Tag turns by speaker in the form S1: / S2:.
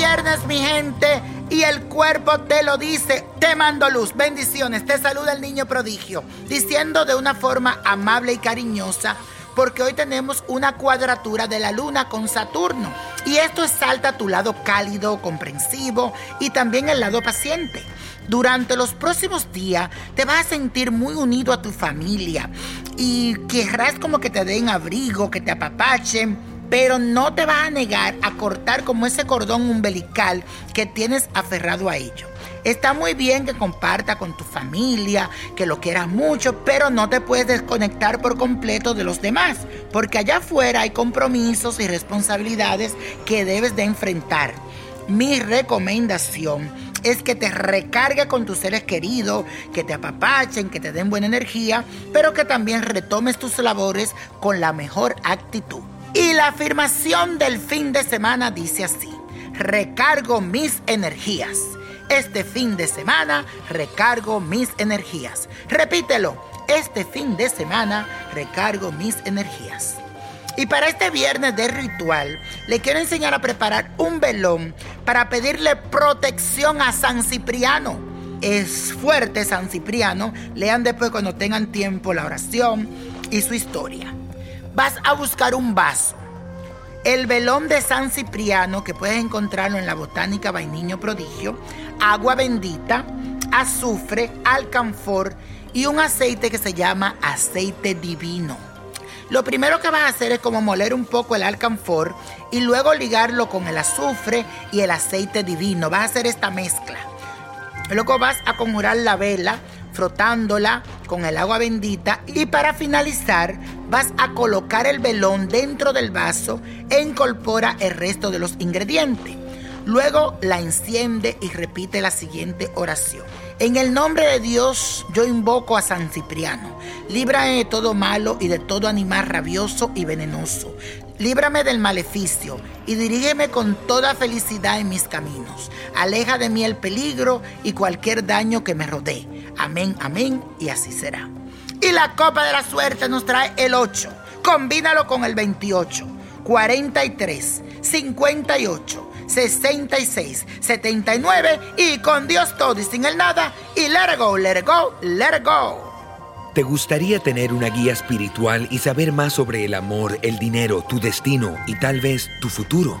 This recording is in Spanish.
S1: Viernes, mi gente, y el cuerpo te lo dice. Te mando luz, bendiciones, te saluda el niño prodigio, diciendo de una forma amable y cariñosa, porque hoy tenemos una cuadratura de la luna con Saturno. Y esto exalta tu lado cálido, comprensivo y también el lado paciente. Durante los próximos días te vas a sentir muy unido a tu familia y querrás como que te den abrigo, que te apapachen pero no te vas a negar a cortar como ese cordón umbilical que tienes aferrado a ello. Está muy bien que comparta con tu familia, que lo quieras mucho, pero no te puedes desconectar por completo de los demás, porque allá afuera hay compromisos y responsabilidades que debes de enfrentar. Mi recomendación es que te recargue con tus seres queridos, que te apapachen, que te den buena energía, pero que también retomes tus labores con la mejor actitud. Y la afirmación del fin de semana dice así, recargo mis energías. Este fin de semana recargo mis energías. Repítelo, este fin de semana recargo mis energías. Y para este viernes de ritual, le quiero enseñar a preparar un velón para pedirle protección a San Cipriano. Es fuerte San Cipriano. Lean después cuando tengan tiempo la oración y su historia vas a buscar un vaso. El velón de San Cipriano, que puedes encontrarlo en la Botánica Vainiño Prodigio, agua bendita, azufre, alcanfor y un aceite que se llama aceite divino. Lo primero que vas a hacer es como moler un poco el alcanfor y luego ligarlo con el azufre y el aceite divino. Vas a hacer esta mezcla. Luego vas a conjurar la vela frotándola con el agua bendita y para finalizar vas a colocar el velón dentro del vaso e incorpora el resto de los ingredientes. Luego la enciende y repite la siguiente oración. En el nombre de Dios yo invoco a San Cipriano. Líbrame de todo malo y de todo animal rabioso y venenoso. Líbrame del maleficio y dirígeme con toda felicidad en mis caminos. Aleja de mí el peligro y cualquier daño que me rodee. Amén, amén y así será. Y la copa de la suerte nos trae el 8. Combínalo con el 28, 43, 58. 66, 79 y con Dios todo y sin el nada y let it go, let go, let go.
S2: ¿Te gustaría tener una guía espiritual y saber más sobre el amor, el dinero, tu destino y tal vez tu futuro?